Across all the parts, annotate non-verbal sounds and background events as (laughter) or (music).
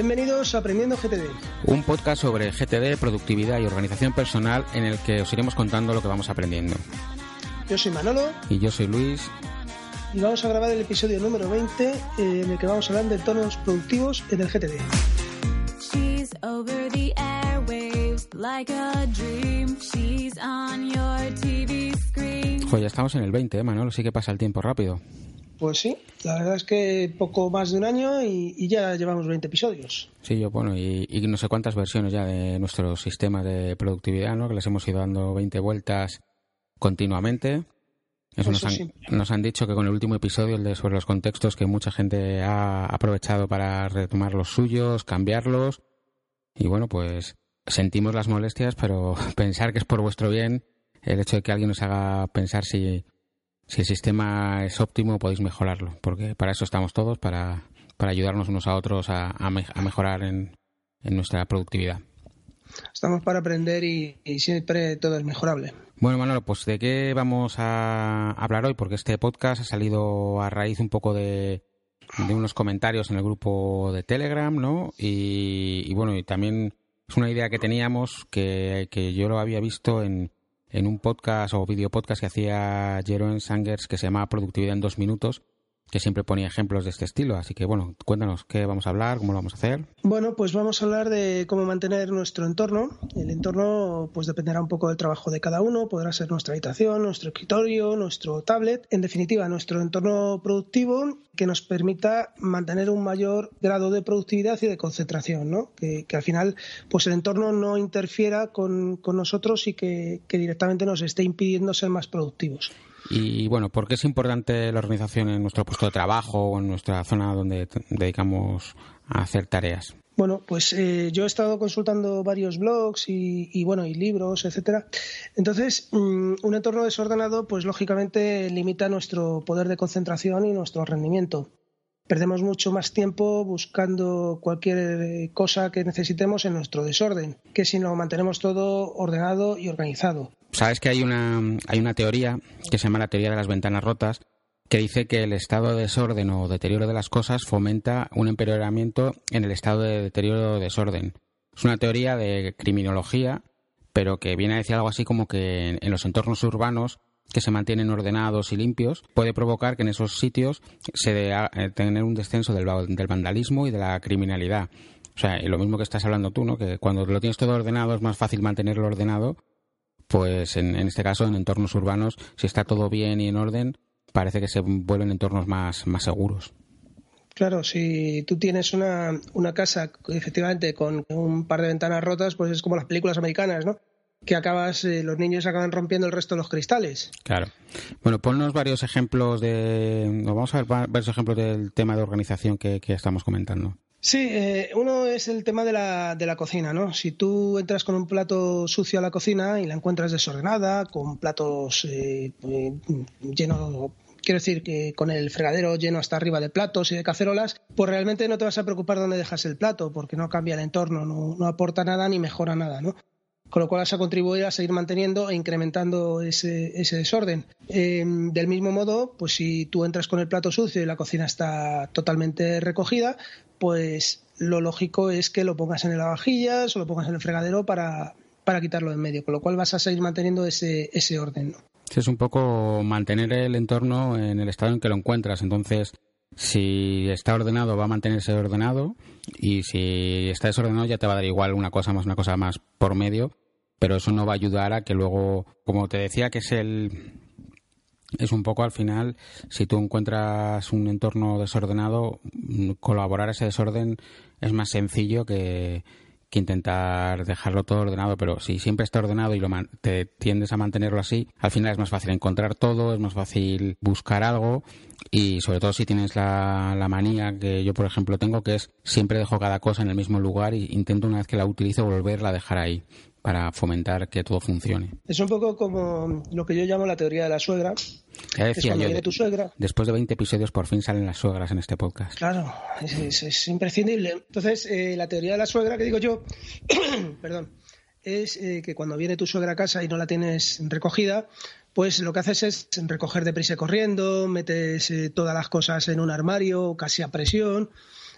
Bienvenidos a Aprendiendo GTD. Un podcast sobre GTD, productividad y organización personal en el que os iremos contando lo que vamos aprendiendo. Yo soy Manolo. Y yo soy Luis. Y vamos a grabar el episodio número 20 eh, en el que vamos a hablar de entornos productivos en el GTD. She's over the airwaves like a dream. She's on your TV screen. Joder, ya estamos en el 20, ¿eh, Manolo? Sí que pasa el tiempo rápido. Pues sí, la verdad es que poco más de un año y, ya llevamos 20 episodios. Sí, yo, bueno, y, no sé cuántas versiones ya de nuestro sistema de productividad, ¿no? Que les hemos ido dando 20 vueltas continuamente. Eso, nos, han, nos han dicho que con el último episodio, el de sobre los contextos, que mucha gente ha aprovechado para retomar los suyos, cambiarlos. Y bueno, pues sentimos las molestias, pero (laughs) pensar que es por vuestro bien, el hecho de que alguien nos haga pensar si si el sistema es óptimo podéis mejorarlo, porque para eso estamos todos, para, para ayudarnos unos a otros a, a, mejorar en, en, nuestra productividad. Estamos para aprender y, siempre todo es mejorable. Bueno, Manolo, pues ¿de qué vamos a hablar hoy? Porque este podcast ha salido a raíz un poco de, de unos comentarios en el grupo de Telegram, ¿no? Y, y bueno, y también es una idea que teníamos que, que yo lo había visto en, en un podcast o video podcast que hacía Jeroen Sangers que se llama Productividad en dos minutos que siempre ponía ejemplos de este estilo. Así que, bueno, cuéntanos qué vamos a hablar, cómo lo vamos a hacer. Bueno, pues vamos a hablar de cómo mantener nuestro entorno. El entorno, pues dependerá un poco del trabajo de cada uno. Podrá ser nuestra habitación, nuestro escritorio, nuestro tablet. En definitiva, nuestro entorno productivo que nos permita mantener un mayor grado de productividad y de concentración, ¿no? Que, al final, pues el entorno no interfiera con, con nosotros y que, que directamente nos esté impidiendo ser más productivos. Y bueno, ¿por qué es importante la organización en nuestro puesto de trabajo o en nuestra zona donde dedicamos a hacer tareas? Bueno, pues eh, yo he estado consultando varios blogs y, bueno y libros, etcétera. Entonces, mm, un entorno desordenado, pues lógicamente limita nuestro poder de concentración y nuestro rendimiento. Perdemos mucho más tiempo buscando cualquier eh, cosa que necesitemos en nuestro desorden, que si no mantenemos todo ordenado y organizado. Sabes que hay una, hay una teoría que se llama la teoría de las ventanas rotas, que dice que el estado de desorden o deterioro de las cosas fomenta un empeoramiento en el estado de deterioro o desorden. Es una teoría de criminología, pero que viene a decir algo así como que en los entornos urbanos que se mantienen ordenados y limpios puede provocar que en esos sitios se dé eh, tener un descenso del, del, vandalismo y de la criminalidad. O sea, lo mismo que estás hablando tú, ¿no? Que cuando lo tienes todo ordenado es más fácil mantenerlo ordenado pues en, este caso en entornos urbanos, si está todo bien y en orden, parece que se vuelven entornos más, más seguros. Claro, si tú tienes una, una casa efectivamente con un par de ventanas rotas, pues es como las películas americanas, ¿no? Que acabas, eh, los niños acaban rompiendo el resto de los cristales. Claro. Bueno, ponnos varios ejemplos de, vamos a ver varios ejemplos del tema de organización que estamos comentando. Sí, eh, uno es el tema de la, de la cocina, ¿no? Si tú entras con un plato sucio a la cocina y la encuentras desordenada, con platos eh, eh, llenos quiero decir que con el fregadero lleno hasta arriba de platos y de cacerolas, pues realmente no te vas a preocupar dónde dejas el plato, porque no cambia el entorno, no, no aporta nada ni mejora nada, ¿no? Con lo cual vas a contribuir a seguir manteniendo e incrementando ese, desorden. Eh, del mismo modo, pues si tú entras con el plato sucio y la cocina está totalmente recogida, pues lo lógico es que lo pongas en el lavavajillas o lo pongas en el fregadero para, para quitarlo en medio, con lo cual vas a seguir manteniendo ese, ese orden. es un poco mantener el entorno en el estado en que lo encuentras. Entonces, si está ordenado, va a mantenerse ordenado. Y si está desordenado, ya te va a dar igual una cosa más, una cosa más por medio pero eso no va a ayudar a que luego, como te decía, que es el es un poco al final, si tú encuentras un entorno desordenado, colaborar ese desorden es más sencillo que, intentar dejarlo todo ordenado, pero si siempre está ordenado y lo te tiendes a mantenerlo así, al final es más fácil encontrar todo, es más fácil buscar algo y sobre todo si tienes la, la manía que yo por ejemplo tengo que es siempre dejo cada cosa en el mismo lugar e intento una vez que la utilizo volverla a dejar ahí para fomentar que todo funcione. Es un poco como lo que yo llamo la teoría de la suegra. Ya decía yo, tu suegra. Después de 20 episodios por fin salen las suegras en este podcast. Claro, es, imprescindible. Entonces, eh, la teoría de la suegra que digo yo, (clears throat) perdón, es eh, que cuando viene tu suegra a casa y no la tienes recogida, pues lo que haces es recoger deprisa corriendo, metes eh, todas las cosas en un armario casi a presión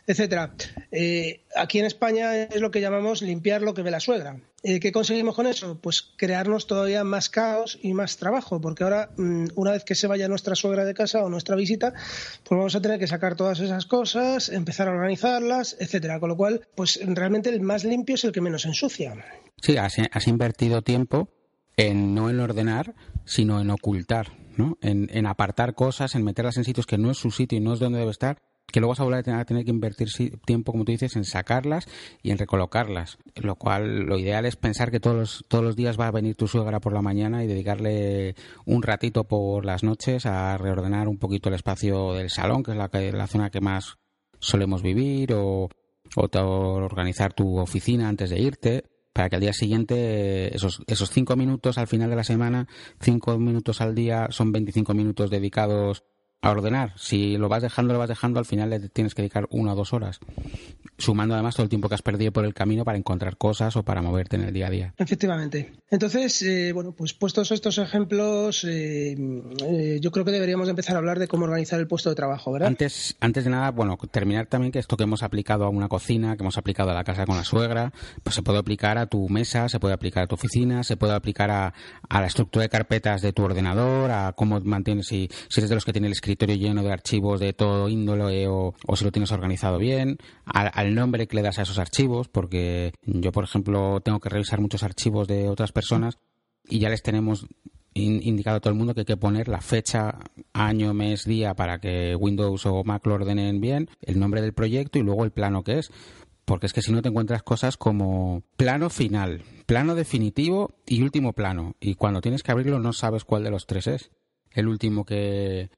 etcétera. Eh, aquí en España es lo que llamamos limpiar lo que ve la suegra. Eh, ¿Qué conseguimos con eso? Pues crearnos todavía más caos y más trabajo, porque ahora, mm, una vez que se vaya nuestra suegra de casa o nuestra visita, pues vamos a tener que sacar todas esas cosas, empezar a organizarlas, etcétera. Con lo cual, pues realmente el más limpio es el que menos ensucia. Sí, has, invertido tiempo en no en ordenar, sino en ocultar, ¿no? En apartar cosas, en meterlas en sitios que no es su sitio y no es donde debe estar que luego vas a volver a tener, que invertir tiempo, como tú dices, en sacarlas y en recolocarlas. Lo cual, lo ideal es pensar que todos los, todos los días va a venir tu suegra por la mañana y dedicarle un ratito por las noches a reordenar un poquito el espacio del salón, que es la, la zona que más solemos vivir, o, o organizar tu oficina antes de irte para que al día siguiente esos, esos cinco minutos al final de la semana, cinco minutos al día son 25 minutos dedicados a ordenar. Si lo vas dejando, lo vas dejando, al final le tienes que dedicar una o dos horas. Sumando además todo el tiempo que has perdido por el camino para encontrar cosas o para moverte en el día a día. Efectivamente. Entonces, eh, bueno, pues puestos estos ejemplos, eh, eh, yo creo que deberíamos empezar a hablar de cómo organizar el puesto de trabajo, ¿verdad? Antes, antes de nada, bueno, terminar también que esto que hemos aplicado a una cocina, que hemos aplicado a la casa con la suegra, pues se puede aplicar a tu mesa, se puede aplicar a tu oficina, se puede aplicar a, a la estructura de carpetas de tu ordenador, a cómo mantienes, si, si eres de los que tiene el escritorio escritorio lleno de archivos de todo índole o, si lo tienes organizado bien, al, nombre que le das a esos archivos, porque yo, por ejemplo, tengo que revisar muchos archivos de otras personas y ya les tenemos indicado a todo el mundo que hay que poner la fecha, año, mes, día para que Windows o Mac lo ordenen bien, el nombre del proyecto y luego el plano que es. Porque es que si no te encuentras cosas como plano final, plano definitivo y último plano. Y cuando tienes que abrirlo no sabes cuál de los tres es. El último que,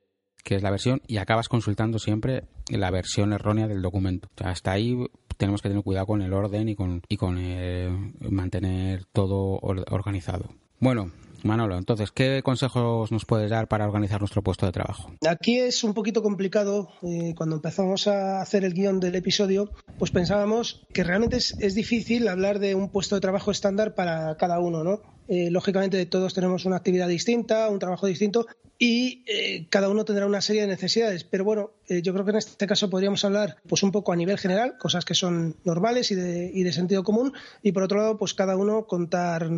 que es la versión, y acabas consultando siempre la versión errónea del documento. hasta ahí tenemos que tener cuidado con el orden y con, y con eh, mantener todo organizado. Bueno, Manolo, entonces, ¿qué consejos nos puedes dar para organizar nuestro puesto de trabajo? Aquí es un poquito complicado. Eh, cuando empezamos a hacer el guion del episodio, pues pensábamos que realmente es, es, difícil hablar de un puesto de trabajo estándar para cada uno, ¿no? Eh, lógicamente todos tenemos una actividad distinta, un trabajo distinto y eh, cada uno tendrá una serie de necesidades. Pero bueno, eh, yo creo que en este caso podríamos hablar pues un poco a nivel general, cosas que son normales y de, y de sentido común y por otro lado pues cada uno contar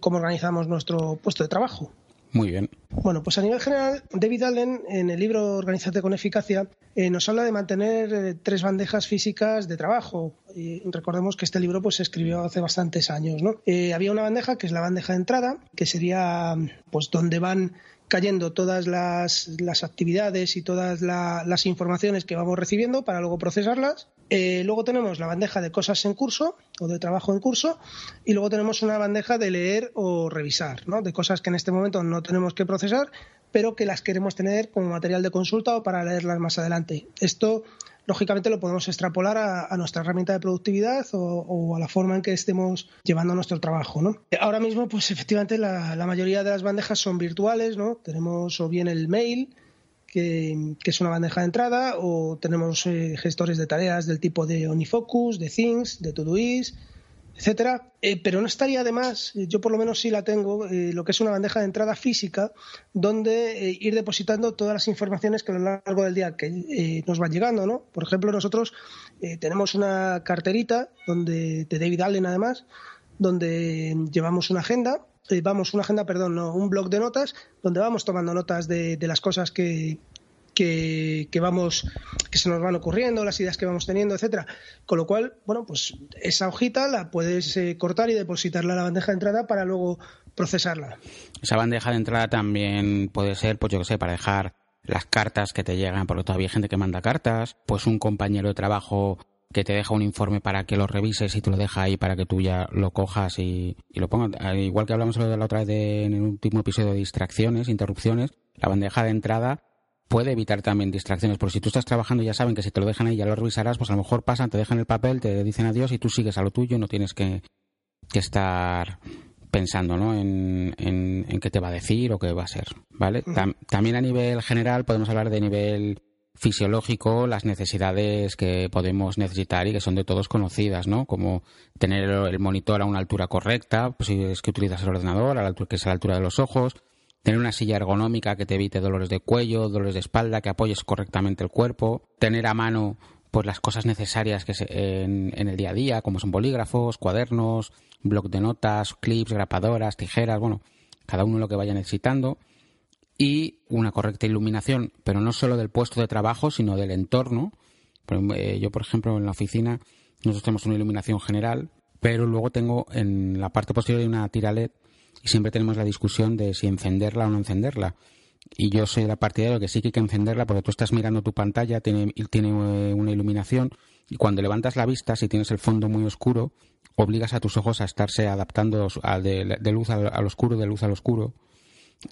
cómo organizamos nuestro puesto de trabajo. Muy bien. Bueno, pues a nivel general, David Allen, en el libro Organízate con eficacia, eh, nos habla de mantener eh, tres bandejas físicas de trabajo. Y recordemos que este libro pues, se escribió hace bastantes años. ¿no? Eh, había una bandeja que es la bandeja de entrada, que sería pues donde van cayendo todas las, las actividades y todas la, las informaciones que vamos recibiendo para luego procesarlas. Eh, luego tenemos la bandeja de cosas en curso o de trabajo en curso y luego tenemos una bandeja de leer o revisar, ¿no? de cosas que en este momento no tenemos que procesar, pero que las queremos tener como material de consulta o para leerlas más adelante. Esto, lógicamente, lo podemos extrapolar a, nuestra herramienta de productividad o, a la forma en que estemos llevando nuestro trabajo. Ahora mismo, pues efectivamente, la, la mayoría de las bandejas son virtuales, ¿no? tenemos o bien el mail, que, es una bandeja de entrada, o tenemos eh, gestores de tareas del tipo de OniFocus, de Things, de Todoist, etcétera. Eh, pero no estaría además, eh, yo por lo menos sí la tengo, lo que es una bandeja de entrada física, donde ir depositando todas las informaciones que a lo largo del día que nos van llegando, ¿no? Por ejemplo, nosotros tenemos una carterita donde de David Allen además, donde llevamos una agenda eh, vamos, una agenda, perdón, no, un blog de notas donde vamos tomando notas de, las cosas que, que, vamos que se nos van ocurriendo, las ideas que vamos teniendo, etcétera. Con lo cual, bueno, pues esa hojita la puedes eh, cortar y depositarla a la bandeja de entrada para luego procesarla. Esa bandeja de entrada también puede ser, pues yo qué sé, para dejar las cartas que te llegan, porque todavía hay gente que manda cartas, pues un compañero de trabajo que te deja un informe para que lo revises y te lo deja ahí para que tú ya lo cojas y, lo pongas. Igual que hablamos la otra vez en el último episodio de distracciones, interrupciones, la bandeja de entrada puede evitar también distracciones, porque si tú estás trabajando ya saben que si te lo dejan ahí ya lo revisarás, pues a lo mejor pasan, te dejan el papel, te dicen adiós y tú sigues a lo tuyo, no tienes que, estar pensando ¿no? en, en, qué te va a decir o qué va a ser. ¿vale? también a nivel general podemos hablar de nivel fisiológico las necesidades que podemos necesitar y que son de todos conocidas, ¿no? Como tener el monitor a una altura correcta, pues si es que utilizas el ordenador, a la altura que es a la altura de los ojos, tener una silla ergonómica que te evite dolores de cuello, dolores de espalda, que apoyes correctamente el cuerpo, tener a mano pues las cosas necesarias que en, en, el día a día, como son bolígrafos, cuadernos, bloc de notas, clips, grapadoras, tijeras, bueno, cada uno lo que vaya necesitando y una correcta iluminación, pero no solo del puesto de trabajo, sino del entorno. Eh, yo, por ejemplo, en la oficina, nosotros tenemos una iluminación general, pero luego tengo en la parte posterior una tira LED y siempre tenemos la discusión de si encenderla o no encenderla. Y yo soy de la partidaria de que sí que hay que encenderla porque tú estás mirando tu pantalla, tiene, tiene eh, una iluminación y cuando levantas la vista, si tienes el fondo muy oscuro, obligas a tus ojos a estarse adaptando de, luz al, oscuro, de luz al oscuro.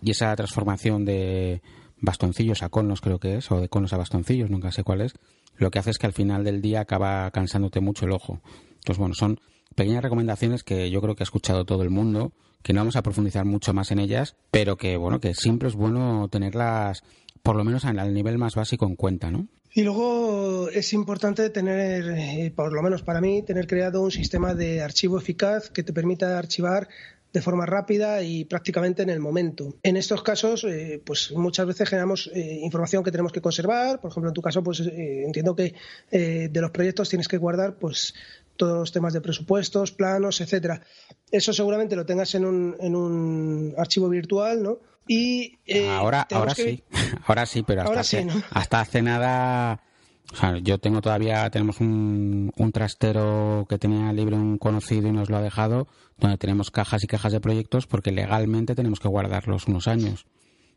Y esa transformación de bastoncillos a conos, creo que es, o de conos a bastoncillos, nunca sé cuál es, lo que hace es que al final del día acaba cansándote mucho el ojo. Entonces, bueno, son pequeñas recomendaciones que yo creo que ha escuchado todo el mundo, que no vamos a profundizar mucho más en ellas, pero que, bueno, que siempre es bueno tenerlas, por lo menos al nivel más básico en cuenta, ¿no? Y luego es importante tener, eh, por lo menos para mí, tener creado un sistema de archivo eficaz que te permita archivar de forma rápida y prácticamente en el momento. En estos casos, eh, pues muchas veces generamos eh, información que tenemos que conservar. Por ejemplo, en tu caso, pues entiendo que de los proyectos tienes que guardar, pues todos los temas de presupuestos, planos, etcétera. Eso seguramente lo tengas en un, en un archivo virtual, ¿no? Y, eh, ahora ahora sí, (laughs) ahora sí, pero hasta, hace, hasta hace nada... O sea, yo tengo todavía, tenemos un, un trastero que tenía libre un conocido y nos lo ha dejado, donde tenemos cajas y cajas de proyectos porque legalmente tenemos que guardarlos unos años.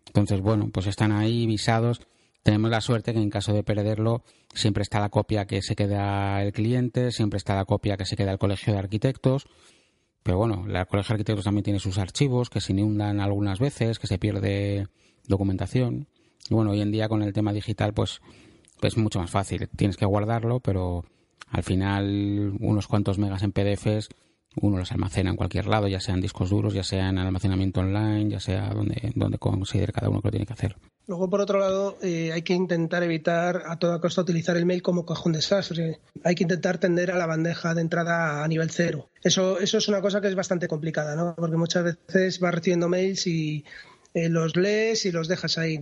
Entonces, bueno, pues están ahí visados. Tenemos la suerte que en caso de perderlo, siempre está la copia que se queda el cliente, siempre está la copia que se queda el colegio de arquitectos. Pero bueno, la Colegio de Arquitectos también tiene sus archivos que se inundan algunas veces, que se pierde documentación. Y bueno, hoy en día con el tema digital, pues es mucho más fácil. Tienes que guardarlo, pero al final unos cuantos megas en PDFs uno los almacena en cualquier lado, ya sean discos duros, ya sea en almacenamiento online, ya sea donde, donde considere cada uno que lo tiene que hacer. Luego, por otro lado, eh, hay que intentar evitar a toda costa utilizar el mail como cajón desastre. Hay que intentar tender a la bandeja de entrada a nivel cero. Eso, eso es una cosa que es bastante complicada, ¿no? Porque muchas veces vas recibiendo mails y eh, los lees y los dejas ahí.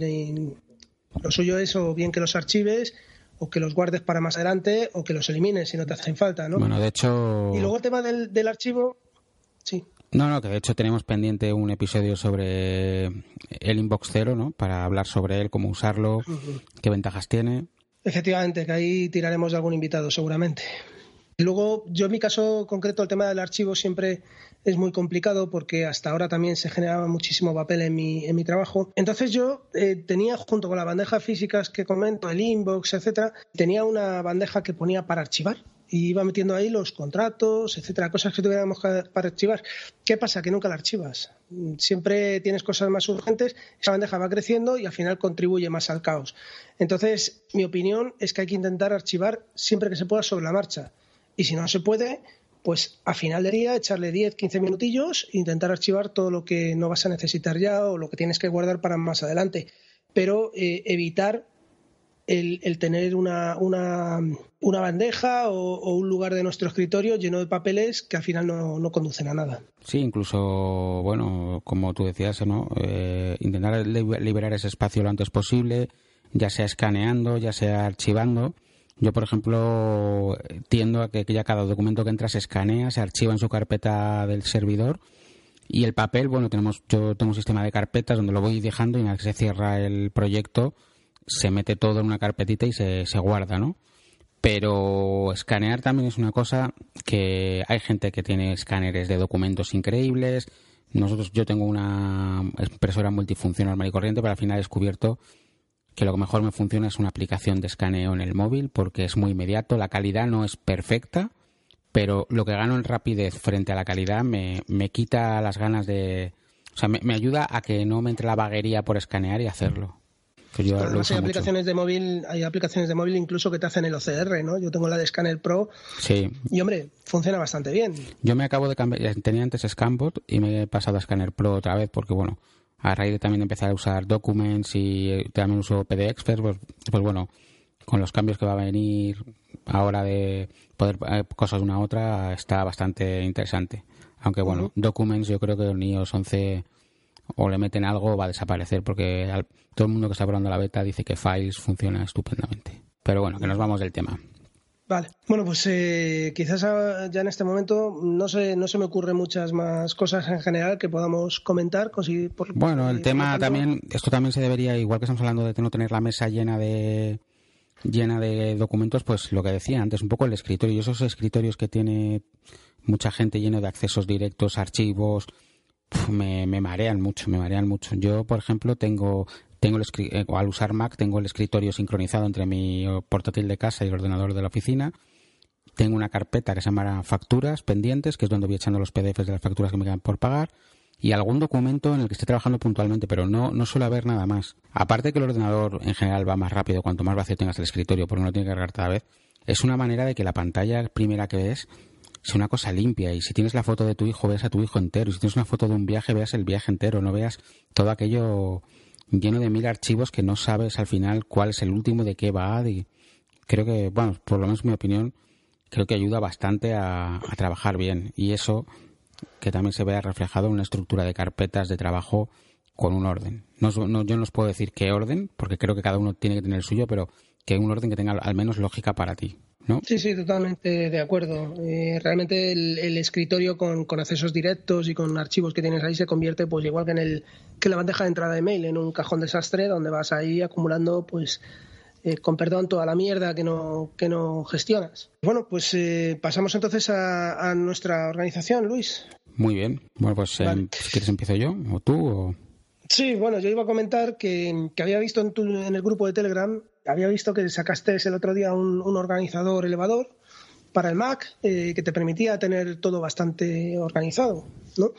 Lo suyo es o bien que los archives o que los guardes para más adelante o que los elimines si no te hacen falta, ¿no? Bueno, de hecho... Y luego el tema del, del archivo... Sí. No, no, que de hecho tenemos pendiente un episodio sobre el inbox cero, ¿no? Para hablar sobre él, cómo usarlo, qué ventajas tiene. Efectivamente, que ahí tiraremos de algún invitado, seguramente. Y luego, yo en mi caso concreto, el tema del archivo siempre es muy complicado porque hasta ahora también se generaba muchísimo papel en mi, en mi trabajo. Entonces yo eh, tenía, junto con las bandejas físicas que comento, el inbox, etcétera, tenía una bandeja que ponía para archivar y iba metiendo ahí los contratos, etcétera, cosas que tuviéramos para archivar. ¿Qué pasa? Que nunca la archivas. Siempre tienes cosas más urgentes, esa bandeja va creciendo y al final contribuye más al caos. Entonces, mi opinión es que hay que intentar archivar siempre que se pueda sobre la marcha. Y si no se puede, pues a final de día echarle 10, 15 minutillos e intentar archivar todo lo que no vas a necesitar ya o lo que tienes que guardar para más adelante. Pero eh, evitar el, tener una, una, una bandeja o, un lugar de nuestro escritorio lleno de papeles que al final no, conducen a nada. Sí, incluso, bueno, como tú decías, ¿no? Eh, intentar liberar ese espacio lo antes posible, ya sea escaneando, ya sea archivando. Yo, por ejemplo, tiendo a que ya cada documento que entra se escanea, se archiva en su carpeta del servidor y el papel, bueno, tenemos yo tengo un sistema de carpetas donde lo voy dejando y una vez que se cierra el proyecto se mete todo en una carpetita y se, se guarda, ¿no? Pero escanear también es una cosa que hay gente que tiene escáneres de documentos increíbles. Nosotros, yo tengo una impresora multifunción normal y corriente, pero al final he descubierto que lo que mejor me funciona es una aplicación de escaneo en el móvil porque es muy inmediato, la calidad no es perfecta, pero lo que gano en rapidez frente a la calidad me, me quita las ganas de... O sea, me, me ayuda a que no me entre la vaguería por escanear y hacerlo hay aplicaciones de móvil, hay aplicaciones de móvil incluso que te hacen el OCR, ¿no? Yo tengo la de Scanner Pro. Sí. Y hombre, funciona bastante bien. Yo me acabo de cambiar, tenía antes Scanbot y me he pasado a Scanner Pro otra vez porque bueno, a raíz de también empezar a usar Documents y también uso PD Expert, pues, pues, bueno, con los cambios que va a venir ahora de poder eh, cosas de una a otra está bastante interesante. Aunque bueno, Documents yo creo que en iOS 11 o le meten algo va a desaparecer porque todo el mundo que está probando la beta dice que Files funciona estupendamente. Pero bueno, que nos vamos del tema. Vale. Bueno, pues eh, quizás ya en este momento no se, no se me ocurren muchas más cosas en general que podamos comentar. bueno, el tema también, esto también se debería, igual que estamos hablando de no tener la mesa llena de llena de documentos, pues lo que decía antes, un poco el escritorio. Y esos escritorios que tiene mucha gente lleno de accesos directos, archivos, me, me marean mucho, me marean mucho. Yo, por ejemplo, tengo tengo el eh, al usar Mac tengo el escritorio sincronizado entre mi portátil de casa y el ordenador de la oficina. Tengo una carpeta que se llama facturas pendientes, que es donde voy echando los PDFs de las facturas que me quedan por pagar y algún documento en el que esté trabajando puntualmente, pero no, no suele haber nada más. Aparte que el ordenador en general va más rápido cuanto más vacío tengas el escritorio, porque no lo tiene que cargar cada vez, es una manera de que la pantalla primera que ves sea una cosa limpia. Y si tienes la foto de tu hijo, veas a tu hijo entero. Y si tienes una foto de un viaje, veas el viaje entero, no veas todo aquello lleno de mil archivos que no sabes al final cuál es el último, de qué va. Y creo que, bueno, por lo menos mi opinión, creo que ayuda bastante a, trabajar bien. Y eso que también se vea reflejado en una estructura de carpetas de trabajo con un orden. No, no, yo no os puedo decir qué orden, porque creo que cada uno tiene que tener el suyo, pero que un orden que tenga al menos lógica para ti. ¿No? Sí, sí, totalmente de acuerdo. Eh, realmente el, escritorio con, accesos directos y con archivos que tienes ahí se convierte, pues igual que en el que la bandeja de entrada de mail, en un cajón desastre donde vas ahí acumulando, pues, eh, con perdón, toda la mierda que no, que no gestionas. Bueno, pues eh, pasamos entonces a, nuestra organización, Luis. Muy bien. Bueno, pues si quieres empiezo yo, o tú, o... Sí, bueno, yo iba a comentar que, había visto en, en, el grupo de Telegram, había visto que sacaste el otro día un, organizador elevador para el Mac eh, que te permitía tener todo bastante organizado, ¿no?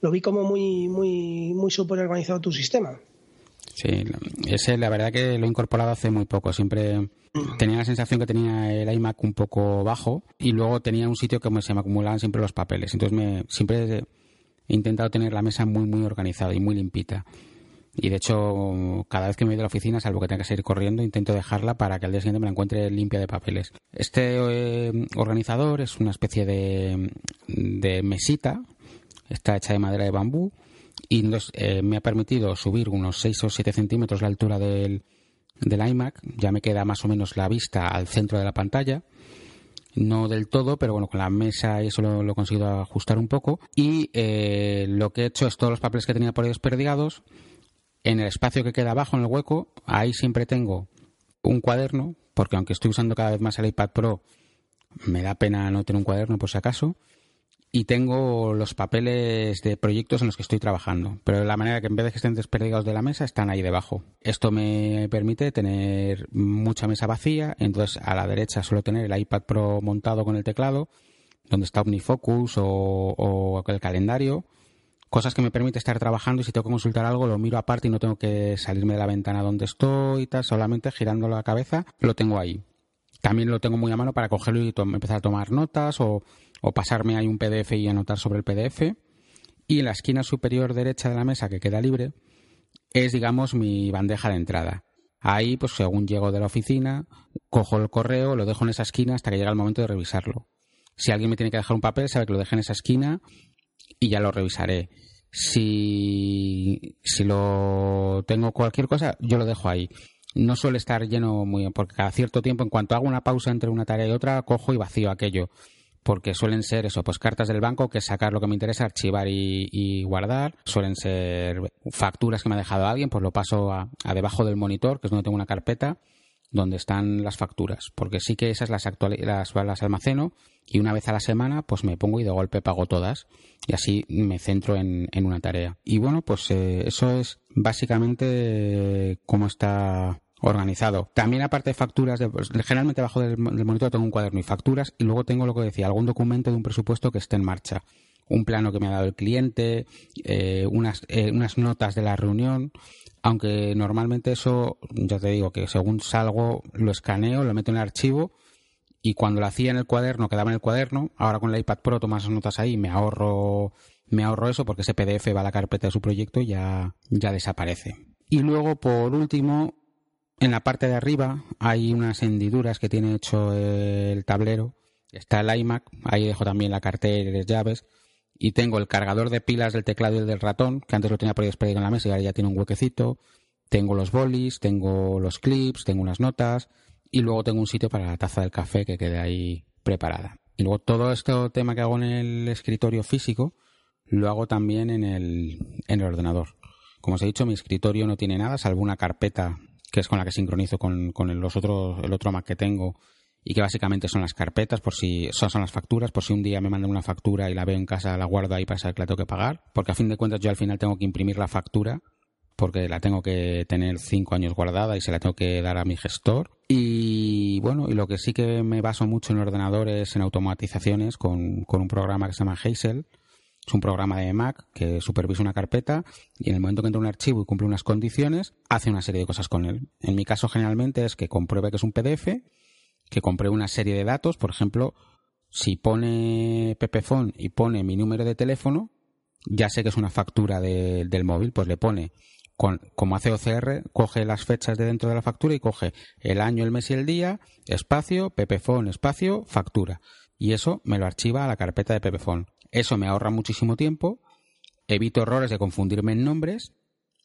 Lo vi como muy, muy, muy súper organizado tu sistema. Sí, ese la verdad que lo he incorporado hace muy poco. Siempre tenía la sensación que tenía el iMac un poco bajo y luego tenía un sitio que se me acumulaban siempre los papeles. Entonces me, siempre he intentado tener la mesa muy, muy organizada y muy limpita. Y de hecho, cada vez que me voy de la oficina, salvo que tenga que seguir corriendo, intento dejarla para que al día siguiente me la encuentre limpia de papeles. Este eh, organizador es una especie de, de, mesita, está hecha de madera de bambú y eh, me ha permitido subir unos 6 o 7 centímetros la altura del, del iMac. Ya me queda más o menos la vista al centro de la pantalla no del todo, pero bueno, con la mesa eso lo, he conseguido ajustar un poco. Y eh, lo que he hecho es todos los papeles que tenía por ahí desperdigados. En el espacio que queda abajo, en el hueco, ahí siempre tengo un cuaderno, porque aunque estoy usando cada vez más el iPad Pro, me da pena no tener un cuaderno por si acaso. Y tengo los papeles de proyectos en los que estoy trabajando, pero de la manera que en vez de que estén desperdigados de la mesa, están ahí debajo. Esto me permite tener mucha mesa vacía, entonces a la derecha suelo tener el iPad Pro montado con el teclado, donde está OmniFocus o, o el calendario, cosas que me permite estar trabajando y si tengo que consultar algo lo miro aparte y no tengo que salirme de la ventana donde estoy y tal, solamente girando la cabeza lo tengo ahí. También lo tengo muy a mano para cogerlo y empezar a tomar notas o pasarme ahí un PDF y anotar sobre el PDF. Y en la esquina superior derecha de la mesa que queda libre es, digamos, mi bandeja de entrada. Ahí, pues según llego de la oficina, cojo el correo, lo dejo en esa esquina hasta que llega el momento de revisarlo. Si alguien me tiene que dejar un papel, sabe que lo deje en esa esquina y ya lo revisaré. Si, si lo tengo cualquier cosa, yo lo dejo ahí. No suele estar lleno muy, porque cada cierto tiempo, en cuanto hago una pausa entre una tarea y otra, cojo y vacío aquello porque suelen ser eso, pues cartas del banco que sacar lo que me interesa, archivar y, guardar. Suelen ser facturas que me ha dejado alguien, pues lo paso a, debajo del monitor, que es donde tengo una carpeta donde están las facturas, porque sí que esas las, las, las almaceno y una vez a la semana pues me pongo y de golpe pago todas y así me centro en, una tarea. Y bueno, pues eh, eso es básicamente cómo está organizado. También aparte de facturas, de, pues, generalmente bajo del, monitor tengo un cuaderno y facturas y luego tengo lo que decía, algún documento de un presupuesto que esté en marcha. Un plano que me ha dado el cliente, eh, unas, eh, unas notas de la reunión, aunque normalmente eso, ya te digo que según salgo lo escaneo, lo meto en el archivo y cuando lo hacía en el cuaderno quedaba en el cuaderno, ahora con el iPad Pro tomas notas ahí me ahorro, me ahorro eso porque ese PDF va a la carpeta de su proyecto y ya, ya desaparece. Y luego, por último, en la parte de arriba hay unas hendiduras que tiene hecho el tablero. Está el iMac, ahí dejo también la cartera y las llaves. Y tengo el cargador de pilas del teclado y del ratón, que antes lo tenía por ahí en la mesa y ahora ya tiene un huequecito. Tengo los bolis, tengo los clips, tengo unas notas y luego tengo un sitio para la taza del café que quede ahí preparada. Y luego todo este tema que hago en el escritorio físico lo hago también en el, en el ordenador. Como os he dicho, mi escritorio no tiene nada, salvo una carpeta que es con la que sincronizo con, con los otros, el otro Mac que tengo y que básicamente son las carpetas, por si son, son las facturas, por si un día me mandan una factura y la veo en casa, la guardo ahí para saber que la tengo que pagar, porque a fin de cuentas yo al final tengo que imprimir la factura porque la tengo que tener cinco años guardada y se la tengo que dar a mi gestor. Y bueno, y lo que sí que me baso mucho en ordenadores, en automatizaciones, con, con un programa que se llama Hazel. Es un programa de Mac que supervisa una carpeta y en el momento que entra un archivo y cumple unas condiciones, hace una serie de cosas con él. En mi caso generalmente es que compruebe que es un PDF que compré una serie de datos, por ejemplo, si pone Pepefon y pone mi número de teléfono, ya sé que es una factura del móvil, pues le pone, como hace OCR, coge las fechas de dentro de la factura y coge el año, el mes y el día, espacio, Pepefon, espacio, factura. Y eso me lo archiva a la carpeta de Pepefon. Eso me ahorra muchísimo tiempo, evito errores de confundirme en nombres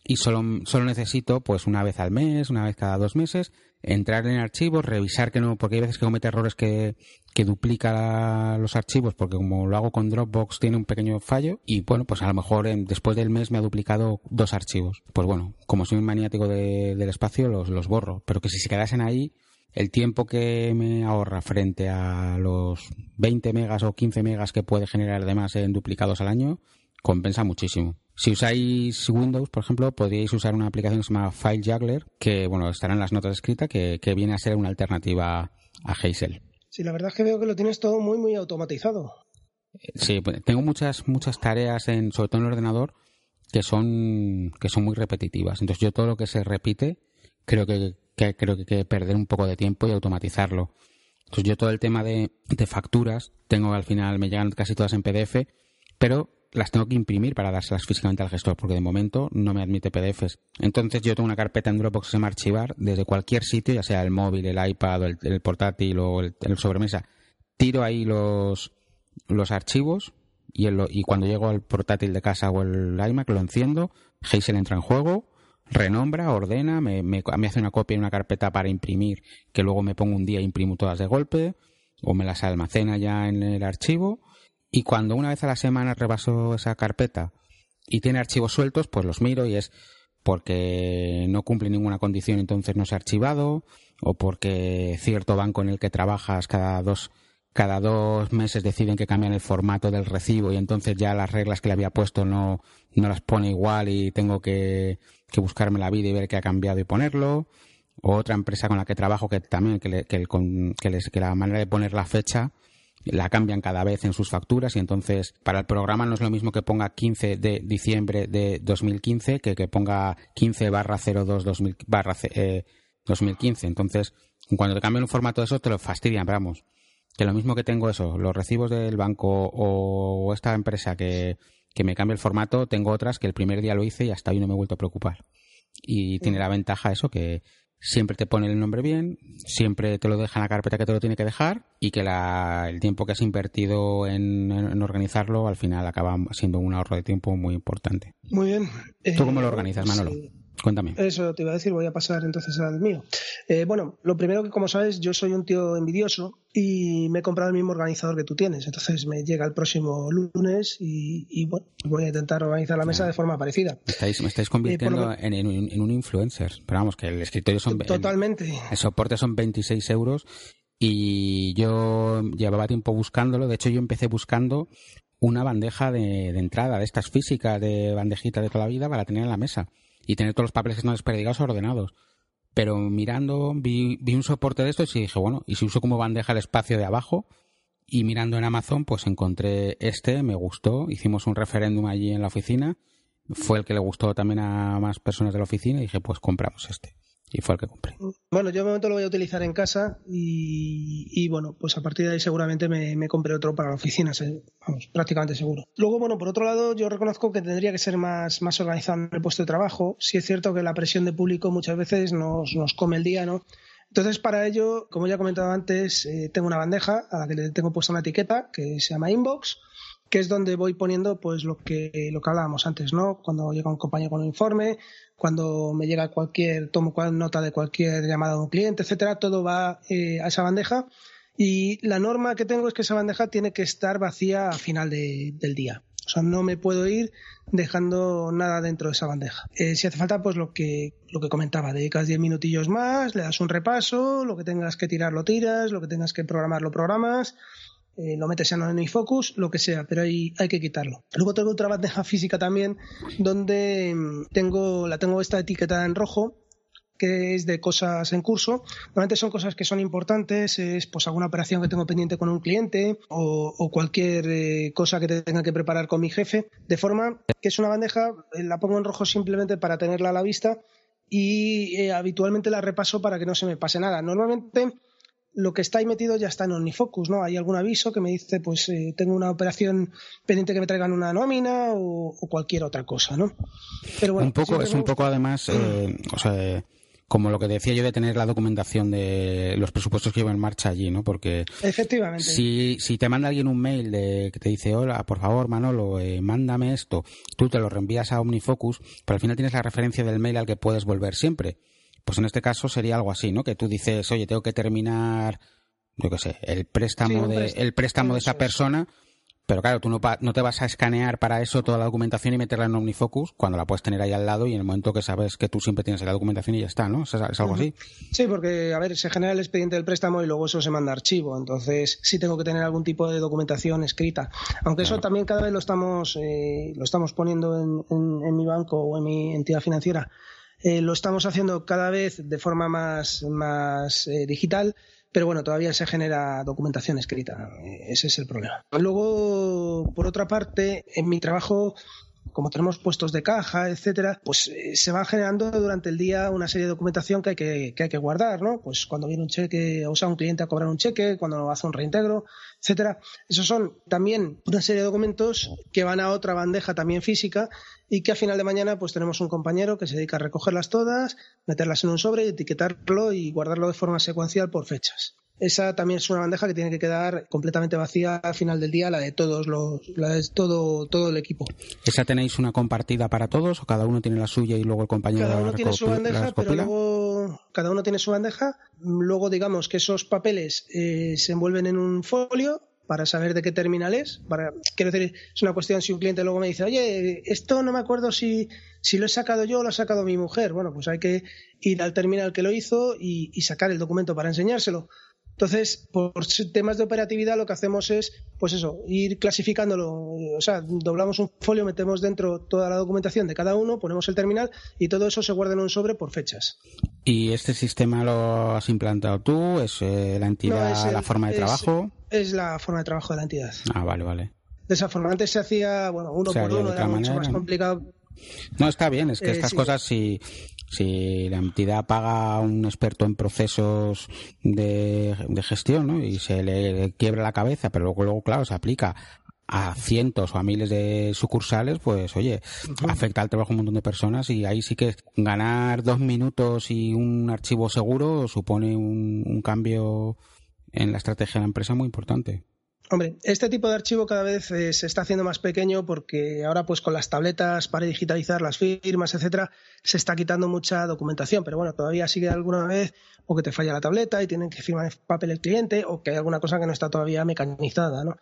y solo, solo necesito, pues una vez al mes, una vez cada dos meses, entrar en archivos, revisar que no, porque hay veces que comete errores que, que duplica los archivos, porque como lo hago con Dropbox tiene un pequeño fallo, y bueno, pues a lo mejor después del mes me ha duplicado dos archivos. Pues bueno, como soy un maniático del espacio, los, los borro, pero que si se quedasen ahí, el tiempo que me ahorra frente a los 20 megas o 15 megas que puede generar además en duplicados al año, compensa muchísimo. Si usáis Windows, por ejemplo, podríais usar una aplicación que se llama File Juggler, que bueno, estará en las notas escritas, que, que viene a ser una alternativa a Hazel. Sí, la verdad es que veo que lo tienes todo muy, muy automatizado. Sí, pues, tengo muchas, muchas tareas, en, sobre todo en el ordenador, que son, que son muy repetitivas. Entonces yo todo lo que se repite, creo que, creo que hay que perder un poco de tiempo y automatizarlo. Entonces yo todo el tema de, de facturas, tengo al final, me llegan casi todas en PDF, pero las tengo que imprimir para dárselas físicamente al gestor, porque de momento no me admite PDFs. Entonces yo tengo una carpeta en Dropbox que se llama archivar desde cualquier sitio, ya sea el móvil, el iPad, o el, portátil o el, sobremesa. Tiro ahí los, los archivos y, cuando llego al portátil de casa o el iMac lo enciendo, Hazel entra en juego, renombra, ordena, me, me, me hace una copia en una carpeta para imprimir, que luego me pongo un día e imprimo todas de golpe, o me las almacena ya en el archivo y cuando una vez a la semana rebaso esa carpeta y tiene archivos sueltos, pues los miro y es porque no cumple ninguna condición, entonces no se ha archivado, o porque cierto banco en el que trabajas cada dos, cada dos meses deciden que cambian el formato del recibo y entonces ya las reglas que le había puesto no, no las pone igual y tengo que, que buscarme la vida y ver qué ha cambiado y ponerlo. O otra empresa con la que trabajo que también, que, que, que, les, que la manera de poner la fecha la cambian cada vez en sus facturas y entonces para el programa no es lo mismo que ponga 15 de diciembre de 2015 que que ponga 15 barra 02 2000, barra, 2015. Eh, entonces, cuando te cambian un formato de eso, te lo fastidian, vamos. Que lo mismo que tengo eso, los recibos del banco o esta empresa que, que me cambia el formato, tengo otras que el primer día lo hice y hasta hoy no me he vuelto a preocupar. Y tiene la ventaja eso que siempre te pone el nombre bien, siempre te lo deja en la carpeta que te lo tiene que dejar y que la, el tiempo que has invertido en, organizarlo al final acaba siendo un ahorro de tiempo muy importante. Muy bien. ¿Tú cómo lo organizas, Manolo? Cuéntame. Eso te iba a decir, voy a pasar entonces al mío. Eh, bueno, lo primero que como sabes, yo soy un tío envidioso y me he comprado el mismo organizador que tú tienes. Entonces me llega el próximo lunes y, bueno, voy a intentar organizar la mesa de forma parecida. Estáis, me estáis convirtiendo en, en, un influencer. Pero vamos, que el escritorio son... Totalmente. El, soporte son 26 euros y yo llevaba tiempo buscándolo. De hecho, yo empecé buscando una bandeja de, de entrada de estas físicas de bandejita de toda la vida para tener en la mesa y tener todos los papeles que están desperdigados ordenados. Pero mirando, vi, vi un soporte de estos y dije, bueno, y si uso como bandeja el espacio de abajo, y mirando en Amazon, pues encontré este, me gustó, hicimos un referéndum allí en la oficina, fue el que le gustó también a más personas de la oficina y dije, pues compramos este y fue el que compré. Bueno, yo de momento lo voy a utilizar en casa y, bueno, pues a partir de ahí seguramente me, me compré otro para la oficina, vamos, prácticamente seguro. Luego, bueno, por otro lado, yo reconozco que tendría que ser más, más organizado en el puesto de trabajo. Sí es cierto que la presión de público muchas veces nos, nos come el día, ¿no? Entonces, para ello, como ya he comentado antes, eh, tengo una bandeja a la que le tengo puesta una etiqueta que se llama Inbox que es donde voy poniendo pues lo que lo que hablábamos antes, ¿no? Cuando llega un compañero con un informe cuando me llega cualquier, tomo nota de cualquier llamada de un cliente, etcétera, todo va eh, a esa bandeja y la norma que tengo es que esa bandeja tiene que estar vacía a final del día. O sea, no me puedo ir dejando nada dentro de esa bandeja. Eh, si hace falta, pues lo que, lo que comentaba, dedicas 10 minutillos más, le das un repaso, lo que tengas que tirar lo tiras, lo que tengas que programar lo programas, eh, lo metes en OmniFocus, lo que sea, pero hay, hay que quitarlo. Luego tengo otra bandeja física también, donde mm, tengo, la tengo esta etiquetada en rojo, que es de cosas en curso. Normalmente son cosas que son importantes, es pues alguna operación que tengo pendiente con un cliente o, cualquier eh, cosa que tenga que preparar con mi jefe, de forma que es una bandeja, eh, la pongo en rojo simplemente para tenerla a la vista y habitualmente la repaso para que no se me pase nada. Normalmente lo que está ahí metido ya está en OmniFocus, ¿no? Hay algún aviso que me dice, pues tengo una operación pendiente que me traigan una nómina o, cualquier otra cosa, ¿no? Pero bueno, un poco, es un poco además, o sea, como lo que decía yo de tener la documentación de los presupuestos que llevo en marcha allí, ¿no? Porque efectivamente si, si te manda alguien un mail de que te dice hola, por favor Manolo, eh, mándame esto, tú te lo reenvías a OmniFocus, pero al final tienes la referencia del mail al que puedes volver siempre. Pues en este caso sería algo así, ¿no? Que tú dices, oye, tengo que terminar, yo qué sé, el préstamo de el préstamo de esa persona pero claro, tú no, no, te vas a escanear para eso toda la documentación y meterla en OmniFocus cuando la puedes tener ahí al lado y en el momento que sabes que tú siempre tienes la documentación y ya está, ¿no? ¿Es, algo así? Sí, porque, a ver, se genera el expediente del préstamo y luego eso se manda a archivo. Entonces, sí tengo que tener algún tipo de documentación escrita. Aunque eso también cada vez lo estamos, eh, lo estamos poniendo en, mi banco o en mi entidad financiera. Eh, lo estamos haciendo cada vez de forma más, más eh, digital pero bueno, todavía se genera documentación escrita. Ese es el problema. Luego, por otra parte, en mi trabajo como tenemos puestos de caja, etcétera, pues eh, se va generando durante el día una serie de documentación que hay que, que hay que guardar, ¿no? Pues cuando viene un cheque, o sea, un cliente a cobrar un cheque, cuando hace un reintegro, etcétera. Esos son también una serie de documentos que van a otra bandeja también física y que a final de mañana pues tenemos un compañero que se dedica a recogerlas todas, meterlas en un sobre, etiquetarlo y guardarlo de forma secuencial por fechas. Esa también es una bandeja que tiene que quedar completamente vacía al final del día, la de todos los, la de todo, todo el equipo. ¿Esa tenéis una compartida para todos o cada uno tiene la suya y luego el compañero Cada uno tiene su bandeja, pero luego cada uno tiene su bandeja. Luego digamos que esos papeles eh, se envuelven en un folio para saber de qué terminal es. Para, quiero decir, es una cuestión si un cliente luego me dice, oye, esto no me acuerdo si, si lo he sacado yo o lo ha sacado mi mujer. Bueno, pues hay que ir al terminal que lo hizo y sacar el documento para enseñárselo. Entonces, por temas de operatividad, lo que hacemos es, pues eso, ir clasificándolo. O sea, doblamos un folio, metemos dentro toda la documentación de cada uno, ponemos el terminal y todo eso se guarda en un sobre por fechas. ¿Y este sistema lo has implantado tú? ¿Es eh, la entidad, la forma de trabajo? Es la forma de trabajo de la entidad. Ah, vale, vale. De esa forma, antes se hacía, bueno, uno por uno, era mucho más complicado. No, está bien, es que eh, estas cosas, si, si la entidad paga a un experto en procesos de, gestión ¿no? y se le quiebra la cabeza, pero luego, luego, claro, se aplica a cientos o a miles de sucursales, pues oye, afecta al trabajo de un montón de personas y ahí sí que ganar dos minutos y un archivo seguro supone un cambio en la estrategia de la empresa muy importante. Hombre, este tipo de archivo cada vez eh, se está haciendo más pequeño porque ahora pues con las tabletas para digitalizar las firmas, etcétera, se está quitando mucha documentación, pero bueno, todavía sigue alguna vez o que te falla la tableta y tienen que firmar en papel el cliente o que hay alguna cosa que no está todavía mecanizada, ¿no?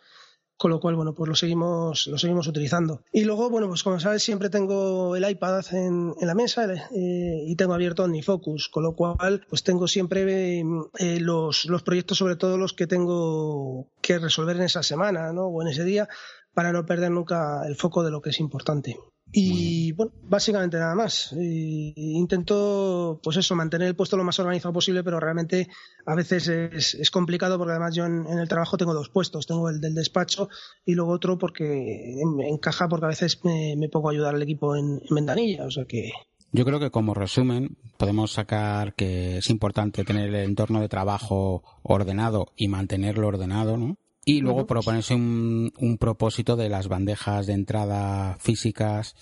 Con lo cual, bueno, pues lo seguimos, lo seguimos utilizando. Y luego, bueno, pues como sabes, siempre tengo el iPad en, la mesa eh, y tengo abierto OmniFocus, con lo cual, pues tengo siempre eh, los, los proyectos, sobre todo los que tengo que resolver en esa semana, ¿no? O en ese día, para no perder nunca el foco de lo que es importante. Y bueno, básicamente nada más. intento, pues eso, mantener el puesto lo más organizado posible, pero realmente a veces es, complicado porque además yo en, el trabajo tengo dos puestos. Tengo el del despacho y luego otro porque encaja porque a veces me, pongo a ayudar al equipo en, en ventanilla. O sea que, yo creo que como resumen podemos sacar que es importante tener el entorno de trabajo ordenado y mantenerlo ordenado, ¿no? Y luego proponerse un, un propósito de las bandejas de entrada físicas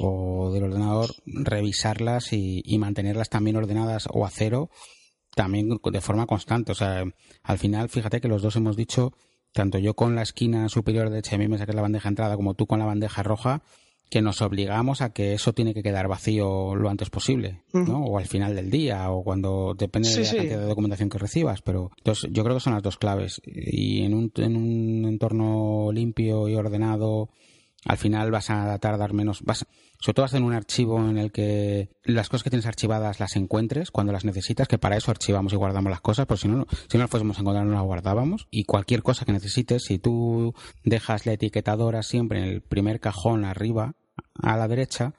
o del ordenador, revisarlas y, y, mantenerlas también ordenadas o a cero, también de forma constante. O sea, al final, fíjate que los dos hemos dicho, tanto yo con la esquina superior a mí me saqué la bandeja de entrada como tú con la bandeja roja, que nos obligamos a que eso tiene que quedar vacío lo antes posible, ¿no? O al final del día, o cuando depende de la cantidad de documentación que recibas. Pero entonces, yo creo que son las dos claves. Y en un, en un entorno limpio y ordenado, al final vas a tardar menos. Vas, sobre todo vas tener un archivo en el que las cosas que tienes archivadas las encuentres cuando las necesitas, que para eso archivamos y guardamos las cosas, porque si no, si no las fuésemos a encontrar no las guardábamos. Y cualquier cosa que necesites, si tú dejas la etiquetadora siempre en el primer cajón arriba, a la derecha,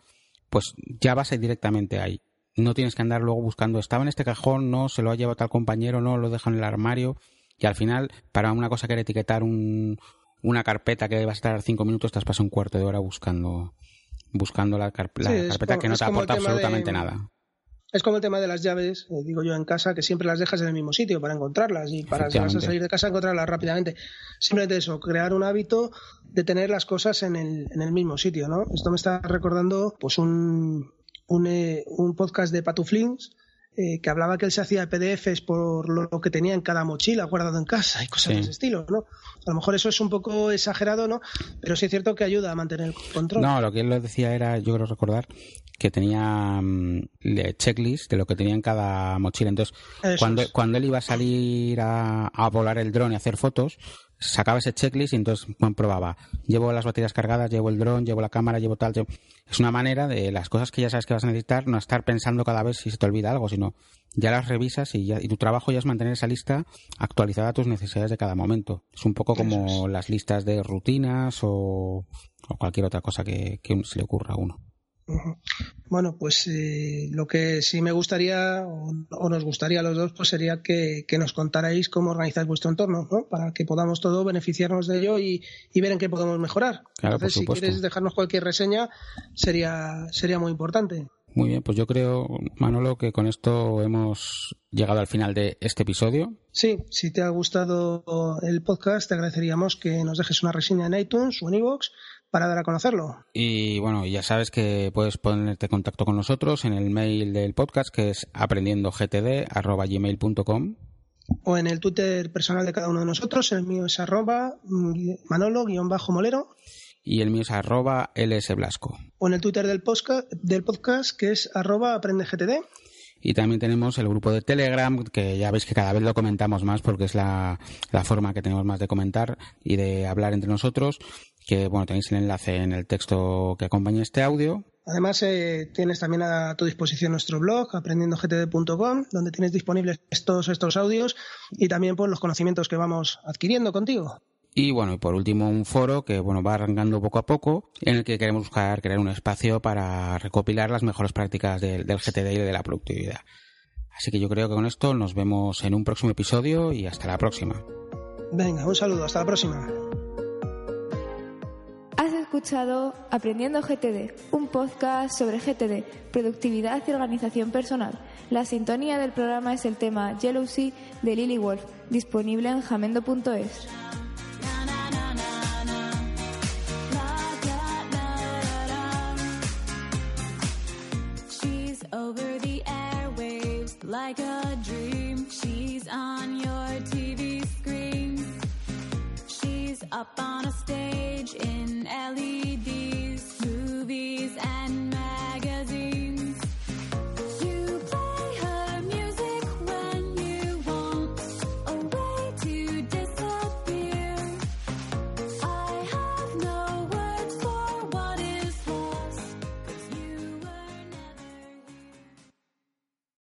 pues ya vas a ir directamente ahí. No tienes que andar luego buscando, estaba en este cajón, no, se lo ha llevado tal compañero, no, lo deja en el armario. Y al final, para una cosa que era etiquetar un, una carpeta que va a estar cinco minutos, te has pasado un cuarto de hora buscando buscando la, carpeta que no te aporta absolutamente nada. Es como el tema de las llaves, eh, digo yo en casa, que siempre las dejas en el mismo sitio para encontrarlas y para si vas a salir de casa encontrarlas rápidamente. Simplemente eso, crear un hábito de tener las cosas en el, en el mismo sitio, ¿no? Esto me está recordando pues un, un, eh, un podcast de Patuflins eh, que hablaba que él se hacía PDFs por lo, que tenía en cada mochila guardado en casa y cosas de ese estilo, ¿no? A lo mejor eso es un poco exagerado, ¿no? Pero sí es cierto que ayuda a mantener el control. No, lo que él decía era, yo creo recordar, que tenía um, checklist de lo que tenía en cada mochila. Entonces, cuando, cuando él iba a salir a, a volar el dron y hacer fotos, sacaba ese checklist y entonces probaba. Llevo las baterías cargadas, llevo el dron, llevo la cámara, llevo tal. Es una manera de las cosas que ya sabes que vas a necesitar, no estar pensando cada vez si se te olvida algo, sino ya las revisas y, ya, y tu trabajo ya es mantener esa lista actualizada a tus necesidades de cada momento. Es un poco como las listas de rutinas o, cualquier otra cosa que, que se le ocurra a uno. Bueno, pues eh, lo que sí me gustaría o, nos gustaría a los dos pues sería que, nos contarais cómo organizáis vuestro entorno, ¿no? Para que podamos todos beneficiarnos de ello y, ver en qué podemos mejorar. Entonces, si quieres dejarnos cualquier reseña, sería, sería muy importante. Muy bien, pues yo creo, Manolo, que con esto hemos llegado al final de este episodio. Sí, si te ha gustado el podcast, te agradeceríamos que nos dejes una reseña en iTunes o en iVoox para dar a conocerlo. Y bueno, ya sabes que puedes ponerte en contacto con nosotros en el mail del podcast que es aprendiendogtd.gmail.com o en el Twitter personal de cada uno de nosotros, el mío es arroba manolo-molero y el mío es arroba lsblasco. O en el Twitter del podcast, del podcast que es arroba aprendegtd. Y también tenemos el grupo de Telegram, que ya veis que cada vez lo comentamos más porque es la, la forma que tenemos más de comentar y de hablar entre nosotros que bueno, tenéis el enlace en el texto que acompaña este audio. Además, eh, tienes también a tu disposición nuestro blog, aprendiendogtd.com, donde tienes disponibles todos estos audios y también pues, los conocimientos que vamos adquiriendo contigo. Y bueno, y por último un foro que bueno va arrancando poco a poco, en el que queremos buscar crear un espacio para recopilar las mejores prácticas del GTD y de la productividad. Así que yo creo que con esto nos vemos en un próximo episodio y hasta la próxima. Venga, un saludo, hasta la próxima escuchado Aprendiendo GTD, un podcast sobre GTD, productividad y organización personal. La sintonía del programa es el tema Sea de Lily Wolf, disponible en jamendo.es. like a dream. She's on your TV screen. She's up on a stage in LEDs, movies, and magazines.